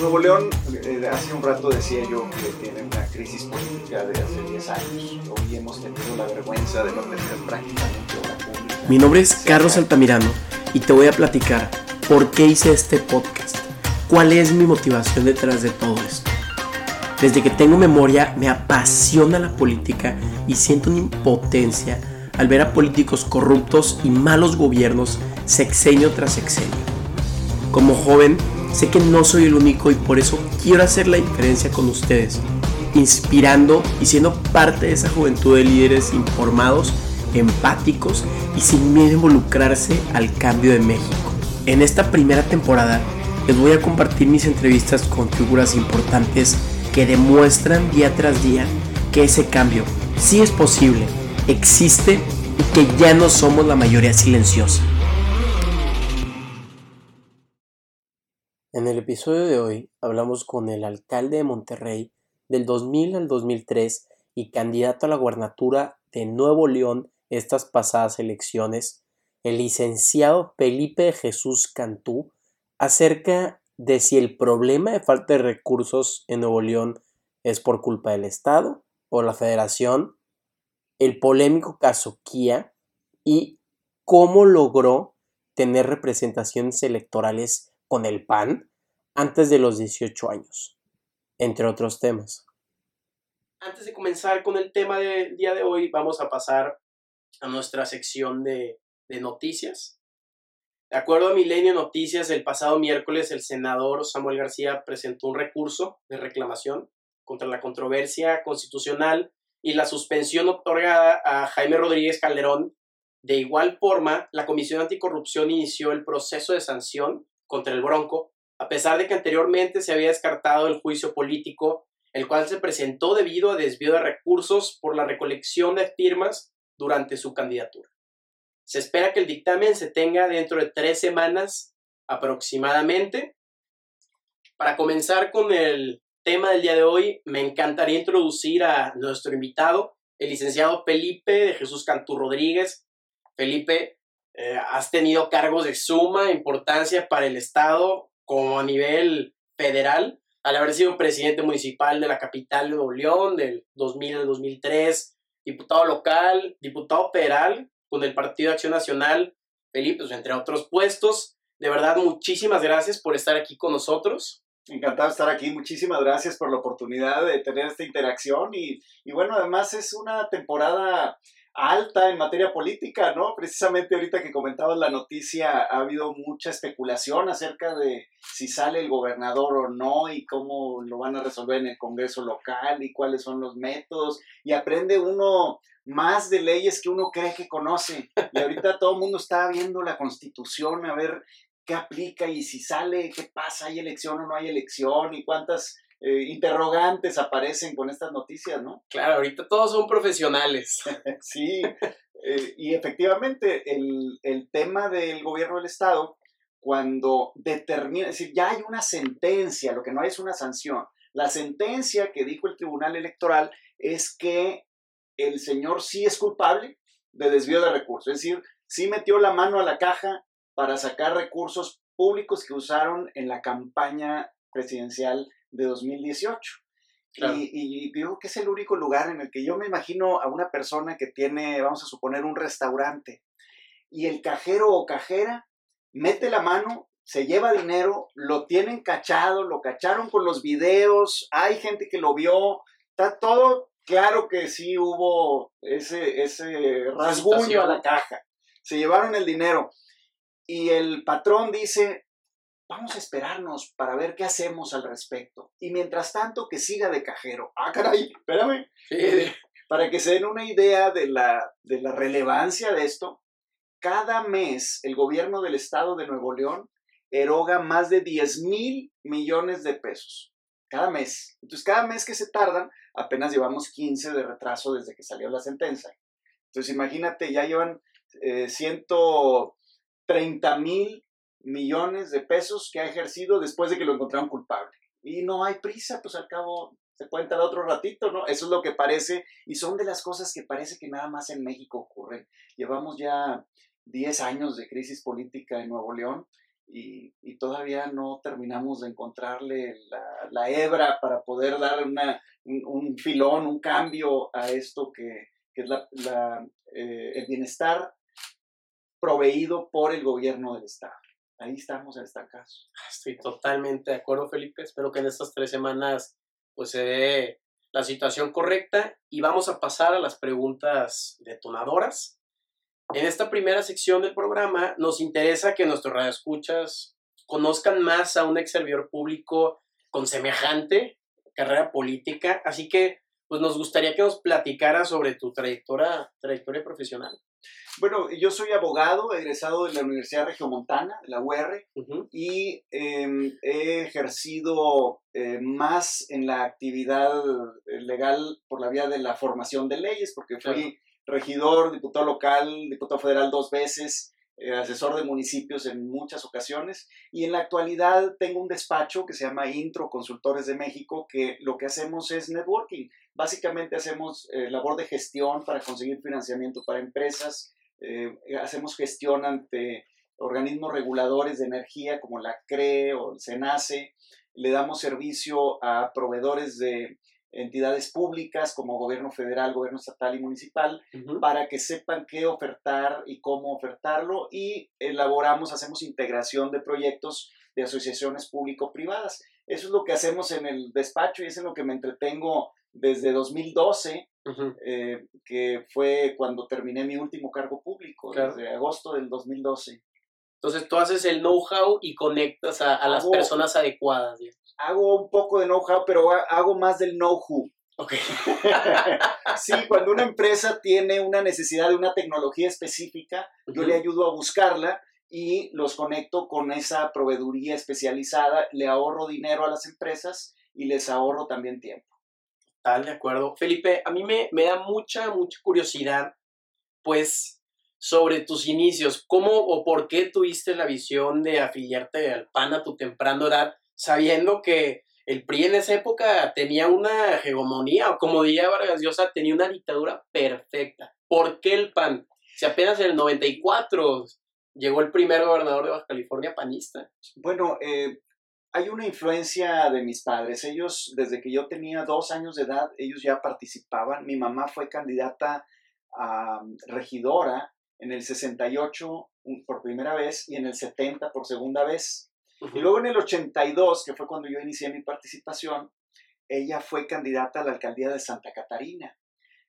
Nuevo León, eh, hace un rato decía yo que tiene una crisis política de hace 10 años. Hoy hemos tenido la vergüenza de no tener prácticamente obra pública. Mi nombre es Carlos Altamirano y te voy a platicar por qué hice este podcast. ¿Cuál es mi motivación detrás de todo esto? Desde que tengo memoria me apasiona la política y siento una impotencia al ver a políticos corruptos y malos gobiernos sexenio tras sexenio. Como joven, sé que no soy el único y por eso quiero hacer la diferencia con ustedes, inspirando y siendo parte de esa juventud de líderes informados, empáticos y sin miedo a involucrarse al cambio de México. En esta primera temporada les voy a compartir mis entrevistas con figuras importantes que demuestran día tras día que ese cambio sí es posible, existe y que ya no somos la mayoría silenciosa. En el episodio de hoy hablamos con el alcalde de Monterrey del 2000 al 2003 y candidato a la gubernatura de Nuevo León estas pasadas elecciones, el licenciado Felipe Jesús Cantú, acerca de si el problema de falta de recursos en Nuevo León es por culpa del Estado o la Federación, el polémico caso Kia y cómo logró tener representaciones electorales con el PAN antes de los 18 años, entre otros temas. Antes de comenzar con el tema del día de hoy, vamos a pasar a nuestra sección de, de noticias. De acuerdo a Milenio Noticias, el pasado miércoles el senador Samuel García presentó un recurso de reclamación contra la controversia constitucional y la suspensión otorgada a Jaime Rodríguez Calderón. De igual forma, la Comisión Anticorrupción inició el proceso de sanción contra el Bronco, a pesar de que anteriormente se había descartado el juicio político, el cual se presentó debido a desvío de recursos por la recolección de firmas durante su candidatura. Se espera que el dictamen se tenga dentro de tres semanas aproximadamente. Para comenzar con el tema del día de hoy, me encantaría introducir a nuestro invitado, el licenciado Felipe de Jesús Cantú Rodríguez. Felipe, eh, has tenido cargos de suma importancia para el Estado como a nivel federal, al haber sido presidente municipal de la capital de Nuevo León del 2000 al 2003, diputado local, diputado federal con el Partido Acción Nacional, Felipe, pues, entre otros puestos. De verdad, muchísimas gracias por estar aquí con nosotros. Encantado de estar aquí. Muchísimas gracias por la oportunidad de tener esta interacción. Y, y, bueno, además es una temporada alta en materia política, ¿no? Precisamente ahorita que comentabas la noticia, ha habido mucha especulación acerca de si sale el gobernador o no y cómo lo van a resolver en el Congreso local y cuáles son los métodos. Y aprende uno más de leyes que uno cree que conoce. Y ahorita todo el mundo está viendo la constitución a ver qué aplica y si sale, qué pasa, hay elección o no hay elección y cuántas eh, interrogantes aparecen con estas noticias, ¿no? Claro, ahorita todos son profesionales. sí, eh, y efectivamente el, el tema del gobierno del Estado, cuando determina, es decir, ya hay una sentencia, lo que no hay es una sanción. La sentencia que dijo el Tribunal Electoral es que el señor sí es culpable de desvío de recursos, es decir, sí metió la mano a la caja para sacar recursos públicos que usaron en la campaña presidencial de 2018. Y, digo que es el único lugar en el que yo me imagino a una persona que tiene, vamos a suponer, un restaurante y el cajero o cajera mete la mano, se lleva dinero, lo tienen cachado, lo cacharon con los videos, hay gente que lo vio, está todo claro que sí hubo ese, ese rasguño a la caja. Se llevaron el dinero. Y el patrón dice, vamos a esperarnos para ver qué hacemos al respecto. Y mientras tanto, que siga de cajero. Ah, caray, espérame. Para que se den una idea de la, de la relevancia de esto, cada mes el gobierno del estado de Nuevo León eroga más de 10 mil millones de pesos. Cada mes. Entonces, cada mes que se tardan, apenas llevamos 15 de retraso desde que salió la sentencia. Entonces, imagínate, ya llevan eh, 130 mil millones de pesos que ha ejercido después de que lo encontraron culpable. Y no hay prisa, pues al cabo se puede entrar otro ratito, ¿no? Eso es lo que parece, y son de las cosas que parece que nada más en México ocurren. Llevamos ya 10 años de crisis política en Nuevo León y, todavía no terminamos de encontrarle la, la hebra para poder dar una, un, filón, un cambio a esto que, que es la, eh, el bienestar proveído por el gobierno del Estado. Ahí estamos estancados. Estoy totalmente de acuerdo, Felipe. Espero que en estas tres semanas pues se dé la situación correcta y vamos a pasar a las preguntas detonadoras. En esta primera sección del programa nos interesa que nuestros radioescuchas conozcan más a un ex servidor público con semejante carrera política, así que pues nos gustaría que nos platicara sobre tu trayectoria, trayectoria profesional. Bueno, yo soy abogado, egresado de la Universidad Regiomontana, la UR, uh -huh. y eh, he ejercido eh, más en la actividad legal por la vía de la formación de leyes, porque fui claro. regidor, diputado local, diputado federal dos veces, eh, asesor de municipios en muchas ocasiones, y en la actualidad tengo un despacho que se llama Intro Consultores de México, que lo que hacemos es networking. Básicamente hacemos eh, labor de gestión para conseguir financiamiento para empresas, eh, hacemos gestión ante organismos reguladores de energía como la CRE o el SENACE, le damos servicio a proveedores de entidades públicas como gobierno federal, gobierno estatal y municipal, uh -huh. para que sepan qué ofertar y cómo ofertarlo y elaboramos, hacemos integración de proyectos de asociaciones público-privadas. Eso es lo que hacemos en el despacho y es en lo que me entretengo desde 2012, uh -huh. eh, que fue cuando terminé mi último cargo público, claro. desde agosto del 2012. Entonces tú haces el know-how y conectas a, a las personas adecuadas. Hago un poco de know-how, pero hago más del know-who. Okay. sí, cuando una empresa tiene una necesidad de una tecnología específica, uh -huh. yo le ayudo a buscarla y los conecto con esa proveeduría especializada, le ahorro dinero a las empresas y les ahorro también tiempo. Tal, de acuerdo. Felipe, a mí me, me da mucha, mucha curiosidad, pues, sobre tus inicios. ¿Cómo o por qué tuviste la visión de afiliarte al PAN a tu temprana edad, sabiendo que el PRI en esa época tenía una hegemonía, o como diría Vargas Llosa, tenía una dictadura perfecta? ¿Por qué el PAN? Si apenas en el 94 llegó el primer gobernador de Baja California panista. Bueno, eh, hay una influencia de mis padres. Ellos, desde que yo tenía dos años de edad, ellos ya participaban. Mi mamá fue candidata a regidora en el 68 por primera vez y en el 70 por segunda vez. Uh -huh. Y luego en el 82, que fue cuando yo inicié mi participación, ella fue candidata a la alcaldía de Santa Catarina.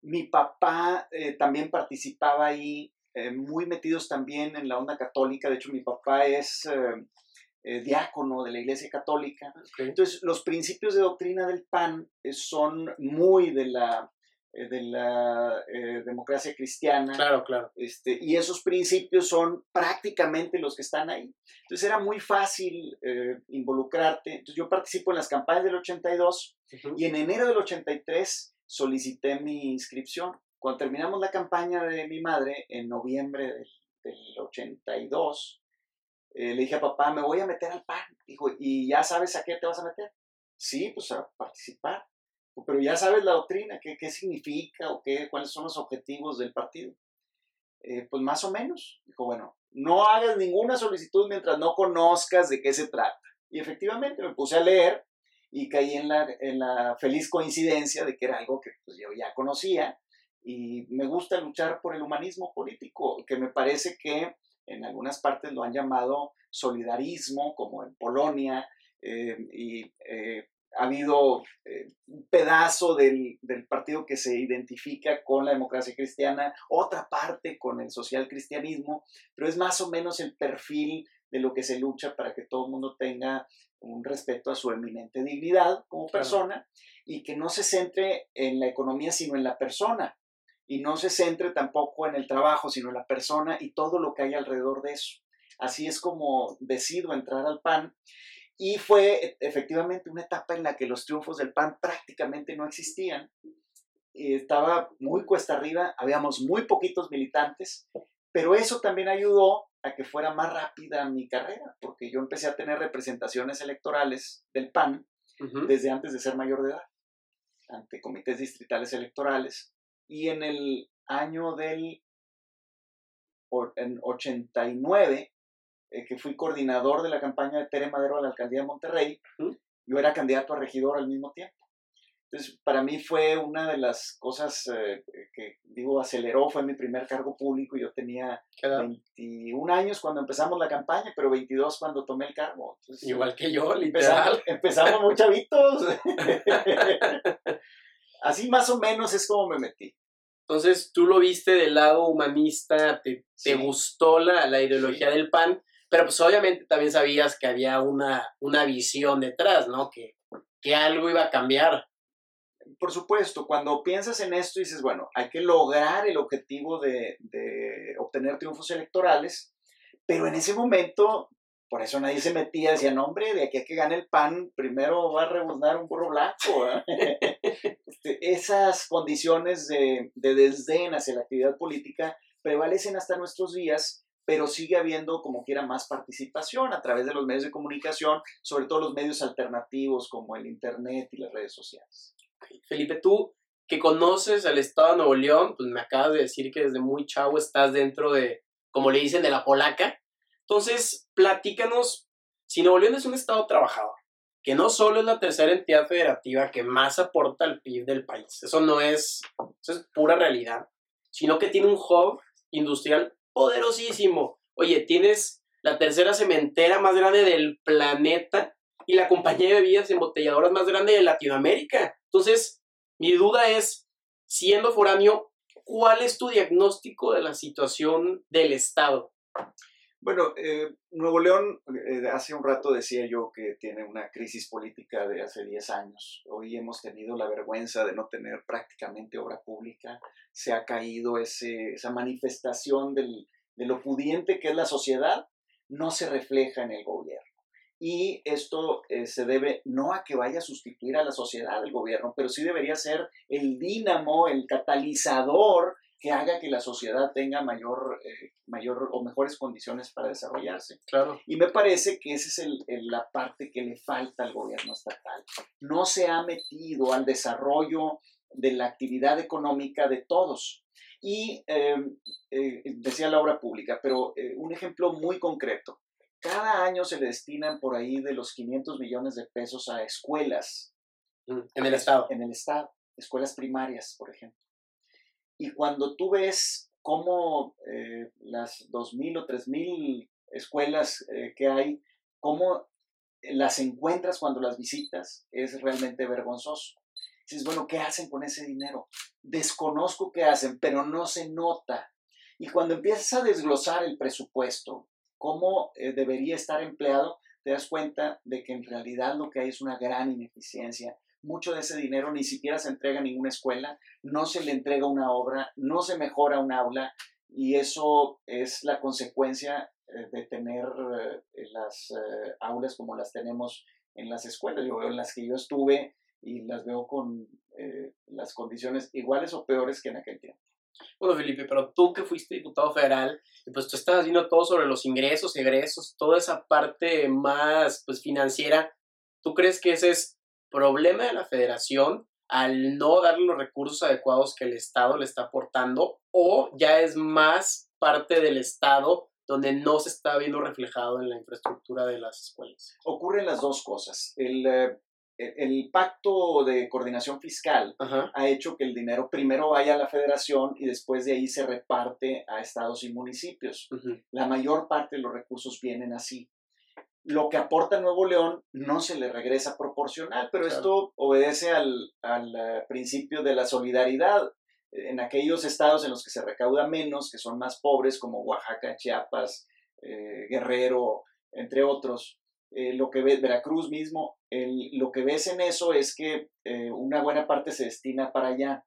Mi papá eh, también participaba ahí, eh, muy metidos también en la onda católica. De hecho, mi papá es... Eh, eh, diácono de la Iglesia Católica. Okay. Entonces, los principios de doctrina del PAN eh, son muy de la, eh, de la democracia cristiana. Claro, claro. Este, y esos principios son prácticamente los que están ahí. Entonces, era muy fácil involucrarte. Entonces, yo participo en las campañas del 82 uh -huh. y en enero del 83 solicité mi inscripción. Cuando terminamos la campaña de mi madre, en noviembre del, del 82, eh, le dije a papá, me voy a meter al PAN. Dijo, ¿y ya sabes a qué te vas a meter? Sí, pues a participar. Pero ya sabes la doctrina, qué, qué significa o qué, cuáles son los objetivos del partido. Eh, pues más o menos. Dijo, bueno, no hagas ninguna solicitud mientras no conozcas de qué se trata. Y efectivamente me puse a leer y caí en la, en la feliz coincidencia de que era algo que pues, yo ya conocía. Y me gusta luchar por el humanismo político, que me parece que en algunas partes lo han llamado solidarismo, como en Polonia, eh, y eh, ha habido eh, un pedazo del, del, partido que se identifica con la democracia cristiana, otra parte con el social cristianismo, pero es más o menos el perfil de lo que se lucha para que todo el mundo tenga un respeto a su eminente dignidad como persona claro. y que no se centre en la economía, sino en la persona y no se centre tampoco en el trabajo, sino en la persona y todo lo que hay alrededor de eso. Así es como decido entrar al PAN y fue efectivamente una etapa en la que los triunfos del PAN prácticamente no existían. Estaba muy cuesta arriba, habíamos muy poquitos militantes, pero eso también ayudó a que fuera más rápida mi carrera, porque yo empecé a tener representaciones electorales del PAN uh -huh. desde antes de ser mayor de edad, ante comités distritales electorales, y en el año del en 89 eh, que fui coordinador de la campaña de Tere Madero a la alcaldía de Monterrey, yo era candidato a regidor al mismo tiempo. Entonces, para mí fue una de las cosas eh, que, digo, aceleró, fue mi primer cargo público. Yo tenía 21 años cuando empezamos la campaña, pero 22 cuando tomé el cargo. Igual que yo, literal. Empezamos, empezamos muy chavitos. Así más o menos es como me metí. Entonces, tú lo viste del lado humanista, te, te gustó la, la ideología del PAN, pero pues obviamente también sabías que había una, una visión detrás, ¿no? Que, que algo iba a cambiar por supuesto, cuando piensas en esto dices, bueno, hay que lograr el objetivo de, obtener triunfos electorales, pero en ese momento, por eso nadie se metía, decía, no, hombre, de aquí a que gane el PAN, primero va a rebuznar un burro blanco. Este, esas condiciones de, de desdén hacia la actividad política prevalecen hasta nuestros días pero sigue habiendo como quiera más participación a través de los medios de comunicación, sobre todo los medios alternativos como el Internet y las redes sociales. Felipe, tú que conoces al estado de Nuevo León, pues me acabas de decir que desde muy chavo estás dentro de, como le dicen, de la polaca. Entonces, platícanos, si Nuevo León es un estado trabajador, que no solo es la tercera entidad federativa que más aporta al PIB del país, eso no es, es pura realidad, sino que tiene un hub industrial poderosísimo. Oye, tienes la tercera cementera más grande del planeta y la compañía de bebidas embotelladoras más grande de Latinoamérica. Entonces, mi duda es, siendo foráneo, ¿cuál es tu diagnóstico de la situación del Estado? Bueno, eh, Nuevo León, eh, hace un rato decía yo que tiene una crisis política de hace 10 años. Hoy hemos tenido la vergüenza de no tener prácticamente obra pública. Se ha caído esa manifestación del, de lo pudiente que es la sociedad, no se refleja en el gobierno y esto eh, se debe no a que vaya a sustituir a la sociedad el gobierno, pero sí debería ser el dínamo, el catalizador que haga que la sociedad tenga mayor, eh, mayor o mejores condiciones para desarrollarse. Claro. Y me parece que esa es la parte que le falta al gobierno estatal. No se ha metido al desarrollo de la actividad económica de todos. Y em, eh, decía la obra pública, pero un ejemplo muy concreto. Cada año se le destinan por ahí de los 500 millones de pesos a escuelas. Mm, en el Estado. En el Estado. Escuelas primarias, por ejemplo. Y cuando tú ves cómo eh, las 2.000 o 3.000 escuelas eh, que hay, cómo las encuentras cuando las visitas, es realmente vergonzoso. Dices, bueno, ¿qué hacen con ese dinero? Desconozco qué hacen, pero no se nota. Y cuando empiezas a desglosar el presupuesto, cómo eh, debería estar empleado, te das cuenta de que en realidad lo que hay es una gran ineficiencia. Mucho de ese dinero ni siquiera se entrega a ninguna escuela, no se le entrega una obra, no se mejora un aula y eso es la consecuencia eh, de tener eh, las aulas como las tenemos en las escuelas. Yo veo en las que yo estuve y las veo con las condiciones iguales o peores que en aquel tiempo. Bueno, Felipe, pero tú que fuiste diputado federal, pues tú estás viendo todo sobre los ingresos, egresos, toda esa parte más pues, financiera. ¿Tú crees que ese es problema de la federación al no darle los recursos adecuados que el Estado le está aportando o ya es más parte del Estado donde no se está viendo reflejado en la infraestructura de las escuelas? Ocurren las dos cosas. El, eh, el pacto de coordinación fiscal ha hecho que el dinero primero vaya a la federación y después de ahí se reparte a estados y municipios. La mayor parte de los recursos vienen así. Lo que aporta Nuevo León no se le regresa proporcional, pero esto obedece al, eh, principio de la solidaridad. En aquellos estados en los que se recauda menos, que son más pobres, como Oaxaca, Chiapas, eh, Guerrero, entre otros, eh, lo que ves, Veracruz mismo, lo que ves en eso es que eh, una buena parte se destina para allá,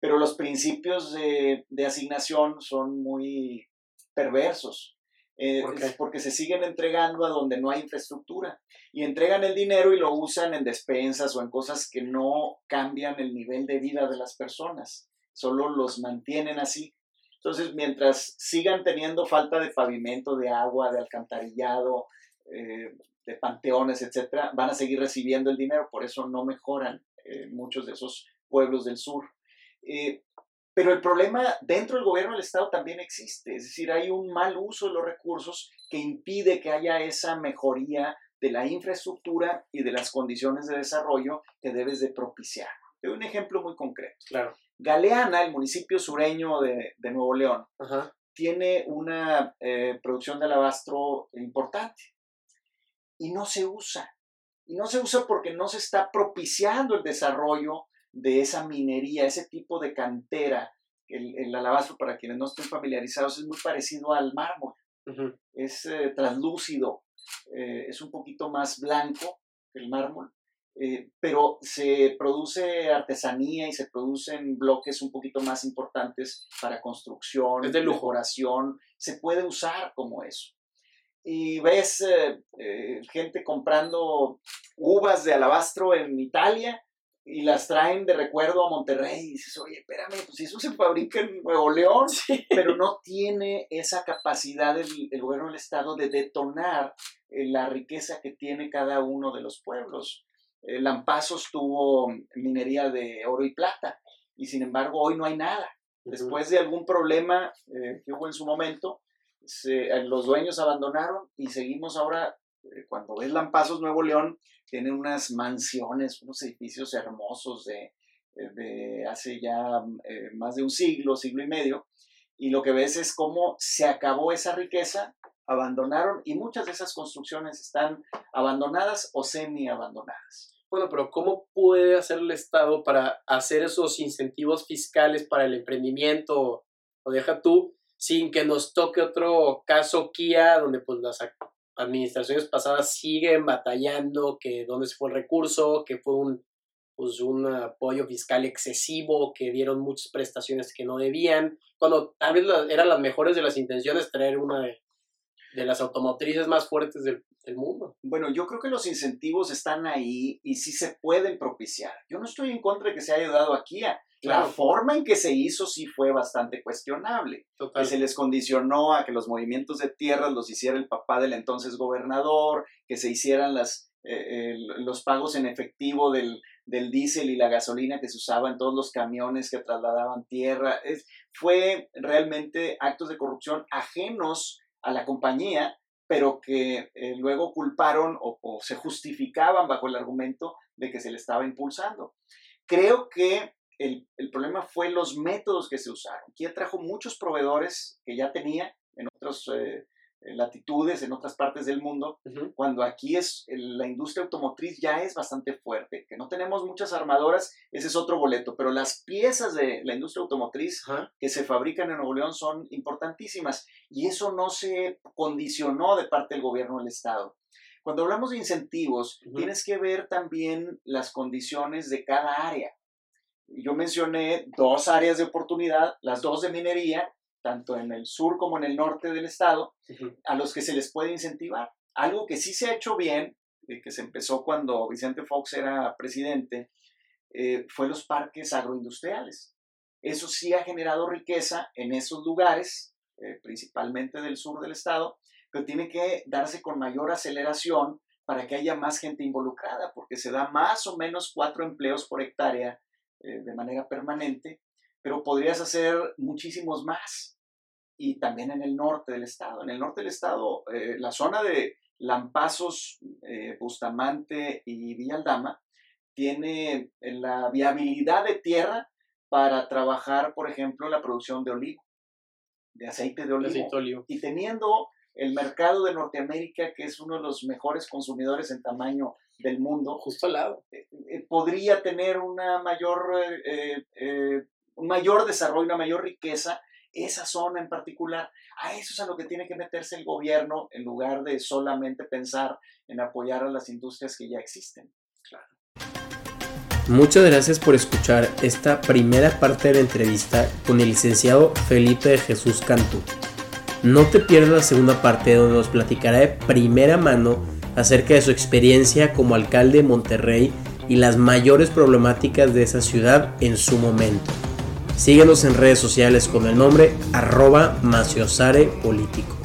pero los principios de, asignación son muy perversos. Eh, porque se siguen entregando a donde no hay infraestructura y entregan el dinero y lo usan en despensas o en cosas que no cambian el nivel de vida de las personas, solo los mantienen así. Entonces, mientras sigan teniendo falta de pavimento, de agua, de alcantarillado, eh, de panteones, etcétera, van a seguir recibiendo el dinero, por eso no mejoran eh, muchos de esos pueblos del sur. Eh, Pero el problema dentro del gobierno del Estado también existe, es decir, hay un mal uso de los recursos que impide que haya esa mejoría de la infraestructura y de las condiciones de desarrollo que debes de propiciar. Te doy un ejemplo muy concreto. Claro. Galeana, el municipio sureño de, Nuevo León, tiene una eh, producción de alabastro importante y no se usa. Y no se usa porque no se está propiciando el desarrollo de esa minería, ese tipo de cantera. El, alabastro, para quienes no estén familiarizados, es muy parecido al mármol. Es eh, translúcido, eh, es un poquito más blanco que el mármol, eh, pero se produce artesanía y se producen bloques un poquito más importantes para construcción, de decoración, se puede usar como eso. Y ves gente comprando uvas de alabastro en Italia y las traen de recuerdo a Monterrey y dices, oye, espérame, pues eso se fabrica en Nuevo León, pero no tiene esa capacidad el, gobierno del Estado de detonar eh, la riqueza que tiene cada uno de los pueblos. Eh, Lampazos tuvo minería de oro y plata y sin embargo hoy no hay nada. Después de algún problema eh, que hubo en su momento, los dueños abandonaron y seguimos ahora, cuando ves Lampazos Nuevo León, tienen unas mansiones, unos edificios hermosos de, de hace ya eh, más de un siglo, siglo y medio, y lo que ves es cómo se acabó esa riqueza, abandonaron, y muchas de esas construcciones están abandonadas o semi abandonadas. Bueno, pero ¿cómo puede hacer el Estado para hacer esos incentivos fiscales para el emprendimiento? O deja tú, sin que nos toque otro caso Kia, donde pues las administraciones pasadas siguen batallando, que dónde se fue el recurso, que fue un, pues, un apoyo fiscal excesivo, que dieron muchas prestaciones que no debían, cuando tal vez eran las mejores de las intenciones traer una de, las automotrices más fuertes del, del, mundo. Bueno, yo creo que los incentivos están ahí y sí se pueden propiciar. Yo no estoy en contra de que se haya ayudado aquí a la forma en que se hizo sí fue bastante cuestionable. Que se les condicionó a que los movimientos de tierras los hiciera el papá del entonces gobernador, que se hicieran las, eh, los pagos en efectivo del, del diésel y la gasolina que se usaba en todos los camiones que trasladaban tierra. Es, fue realmente actos de corrupción ajenos a la compañía, pero que eh, luego culparon o, o se justificaban bajo el argumento de que se le estaba impulsando. Creo que el, problema fue los métodos que se usaron. Kia trajo muchos proveedores que ya tenía en otras eh, latitudes, en otras partes del mundo, cuando aquí es la industria automotriz ya es bastante fuerte, que no tenemos muchas armadoras, ese es otro boleto, pero las piezas de la industria automotriz que se fabrican en Nuevo León son importantísimas y eso no se condicionó de parte del gobierno del Estado. Cuando hablamos de incentivos, tienes que ver también las condiciones de cada área yo mencioné dos áreas de oportunidad, las dos de minería, tanto en el sur como en el norte del estado, a los que se les puede incentivar. Algo que sí se ha hecho bien, que se empezó cuando Vicente Fox era presidente, eh, fue los parques agroindustriales. Eso sí ha generado riqueza en esos lugares, eh, principalmente del sur del estado, pero tiene que darse con mayor aceleración para que haya más gente involucrada, porque se da más o menos cuatro empleos por hectárea eh, de manera permanente, pero podrías hacer muchísimos más. Y también en el norte del estado. En el norte del estado, eh, la zona de Lampazos, eh, Bustamante y Villaldama tiene la viabilidad de tierra para trabajar, por ejemplo, la producción de olivo, de aceite de olivo. Aceite olivo. Y teniendo el mercado de Norteamérica, que es uno de los mejores consumidores en tamaño del mundo, justo al lado, eh, eh, podría tener una mayor, eh, un mayor desarrollo, una mayor riqueza esa zona en particular. A eso es a lo que tiene que meterse el gobierno en lugar de solamente pensar en apoyar a las industrias que ya existen. Claro. Muchas gracias por escuchar esta primera parte de la entrevista con el licenciado Felipe de Jesús Cantú. No te pierdas la segunda parte donde nos platicará de primera mano acerca de su experiencia como alcalde de Monterrey y las mayores problemáticas de esa ciudad en su momento. Síguenos en redes sociales con el nombre arroba Maciosare Político.